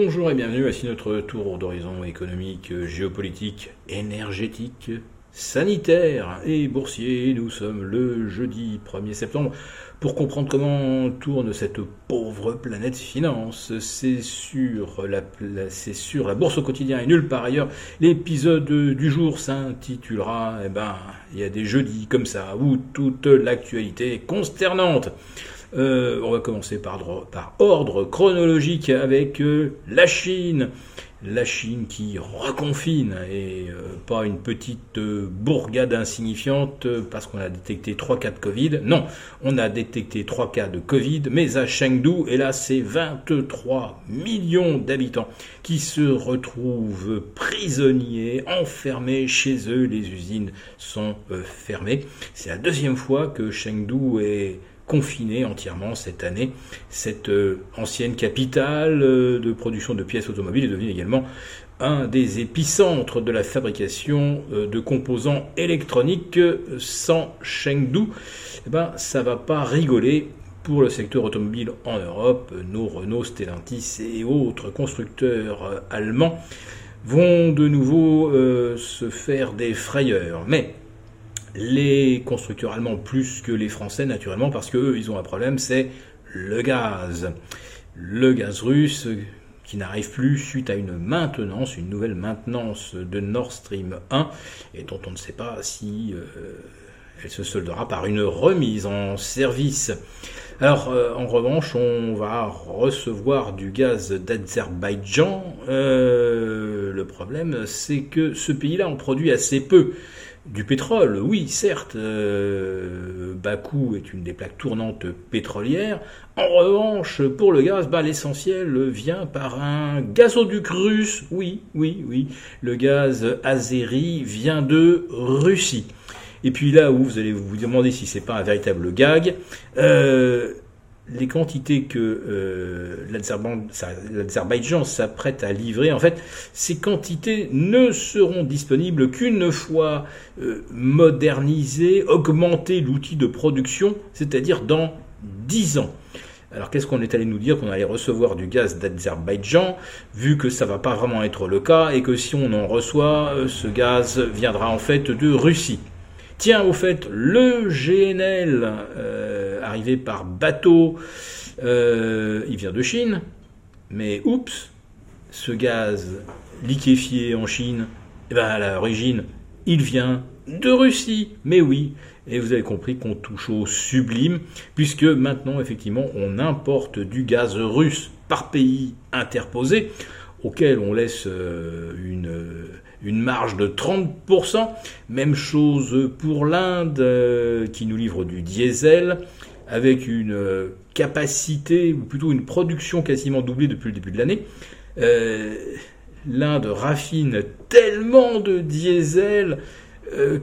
Bonjour et bienvenue à notre tour d'horizon économique, géopolitique, énergétique, sanitaire et boursier. Nous sommes le jeudi 1er septembre pour comprendre comment tourne cette pauvre planète finance. C'est sur la, c'est sur la bourse au quotidien et nulle part ailleurs. L'épisode du jour s'intitulera, eh ben, il y a des jeudis comme ça où toute l'actualité est consternante. Euh, on va commencer par, ordre chronologique avec euh, la Chine. La Chine qui reconfine et euh, pas une petite bourgade insignifiante parce qu'on a détecté trois cas de Covid. Non, on a détecté trois cas de Covid, mais à Chengdu, et là c'est 23 millions d'habitants qui se retrouvent prisonniers, enfermés chez eux. Les usines sont fermées. C'est la deuxième fois que Chengdu est confiné entièrement cette année. Cette euh, ancienne capitale euh, de production de pièces automobiles est devenue également un des épicentres de la fabrication euh, de composants électroniques sans Chengdu. Eh ben, ça va pas rigoler pour le secteur automobile en Europe. Nos Renault, Stellantis et autres constructeurs allemands vont de nouveau se faire des frayeurs. Mais les constructeurs allemands plus que les Français naturellement parce qu'eux ils ont un problème, c'est le gaz. Le gaz russe qui n'arrive plus suite à une maintenance, une nouvelle maintenance de Nord Stream 1 et dont on ne sait pas si euh, elle se soldera par une remise en service. Alors, euh, en revanche, on va recevoir du gaz d'Azerbaïdjan. Euh, le problème, c'est que ce pays-là en produit assez peu. Du pétrole, oui, certes, euh, Bakou est une des plaques tournantes pétrolières. En revanche, pour le gaz, bah, l'essentiel vient par un gazoduc russe. Oui, oui, oui. Le gaz azéri vient de Russie. Et puis là où vous allez vous demander si c'est pas un véritable gag, euh, les quantités que euh, l'Azerbaïdjan s'apprête à livrer, en fait, ces quantités ne seront disponibles qu'une fois euh, modernisé, augmenté l'outil de production, c'est-à-dire dans 10 ans. Alors qu'est-ce qu'on est allé nous dire qu'on allait recevoir du gaz d'Azerbaïdjan, vu que ça va pas vraiment être le cas, et que si on en reçoit, euh, ce gaz viendra en fait de Russie? Tiens, au fait, le GNL euh, arrivé par bateau, euh, il vient de Chine, mais oups, ce gaz liquéfié en Chine, eh ben, à l'origine, il vient de Russie. Mais oui, et vous avez compris qu'on touche au sublime, puisque maintenant, effectivement, on importe du gaz russe par pays interposé, auquel on laisse euh, une une marge de 30%. Même chose pour l'Inde euh, qui nous livre du diesel avec une euh, capacité, ou plutôt une production quasiment doublée depuis le début de l'année. Euh, L'Inde raffine tellement de diesel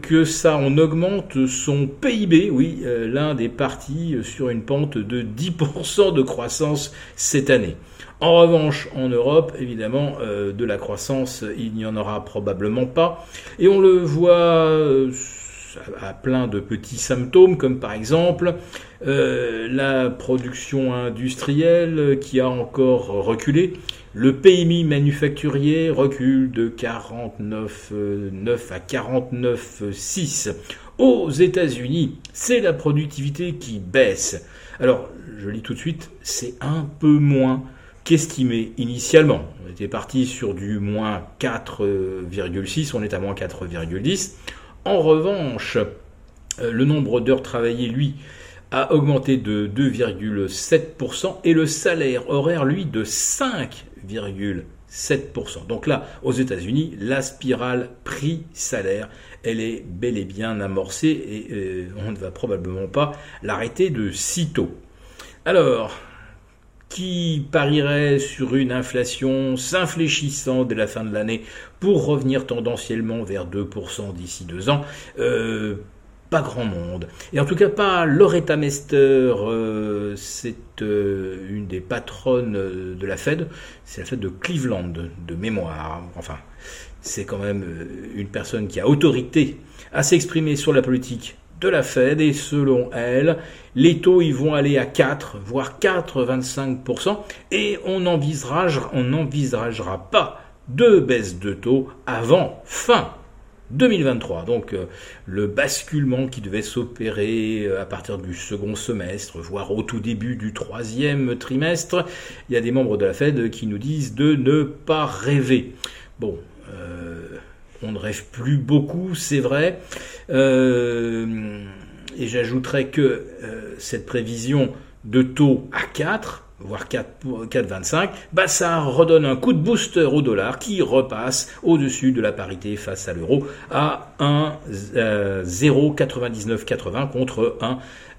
que ça en augmente son PIB. Oui, l'Inde est partie sur une pente de 10% de croissance cette année. En revanche, en Europe, évidemment, euh, de la croissance, il n'y en aura probablement pas. Et on le voit euh, à plein de petits symptômes, comme par exemple euh, la production industrielle qui a encore reculé. Le PMI manufacturier recule de 49,9 à 49,6. Aux États-Unis, c'est la productivité qui baisse. Alors, je lis tout de suite, c'est un peu moins qu'estimé initialement. On était parti sur du moins 4,6, on est à moins 4,10. En revanche, euh, le nombre d'heures travaillées, lui, a augmenté de 2,7% et le salaire horaire, lui, de 5,7%. Donc là, aux États-Unis, la spirale prix-salaire, elle est bel et bien amorcée et euh, on ne va probablement pas l'arrêter de sitôt. Alors, qui parierait sur une inflation s'infléchissant dès la fin de l'année pour revenir tendanciellement vers 2% d'ici deux ans. Euh, pas grand monde. Et en tout cas pas Loretta Mester, euh, c'est euh, une des patronnes de la Fed, c'est la Fed de Cleveland, de mémoire. Enfin, c'est quand même une personne qui a autorité à s'exprimer sur la politique de la Fed et selon elle, les taux ils vont aller à 4, voire 4,25% et on n'envisagera, pas de baisse de taux avant fin 2023. Donc euh, le basculement qui devait s'opérer euh, à partir du second semestre, voire au tout début du troisième trimestre, il y a des membres de la Fed qui nous disent de ne pas rêver. Bon, euh, on ne rêve plus beaucoup, c'est vrai. et j'ajouterais que cette prévision de taux à 4 voire 4,25, bah ça redonne un coup de booster au dollar qui repasse au-dessus de la parité face à l'euro à 1,09980 euh, contre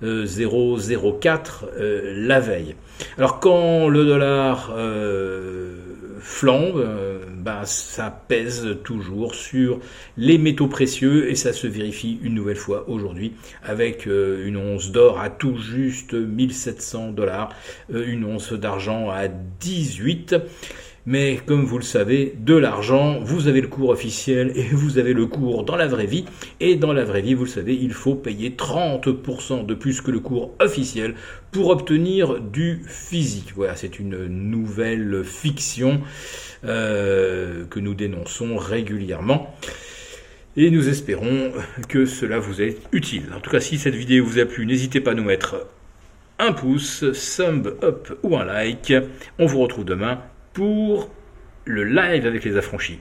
1,004 euh, la veille. Alors quand le dollar euh, flambe, ben, ça pèse toujours sur les métaux précieux et ça se vérifie une nouvelle fois aujourd'hui avec euh, une once d'or à tout juste 1700 dollars, euh, une once d'argent à 18. Mais comme vous le savez, de l'argent, vous avez le cours officiel et vous avez le cours dans la vraie vie. Et dans la vraie vie, vous le savez, il faut payer 30% de plus que le cours officiel pour obtenir du physique. Voilà, c'est une nouvelle fiction euh, que nous dénonçons régulièrement. Et nous espérons que cela vous est utile. En tout cas, si cette vidéo vous a plu, n'hésitez pas à nous mettre un pouce, thumb up ou un like. On vous retrouve demain pour le live avec les affranchis.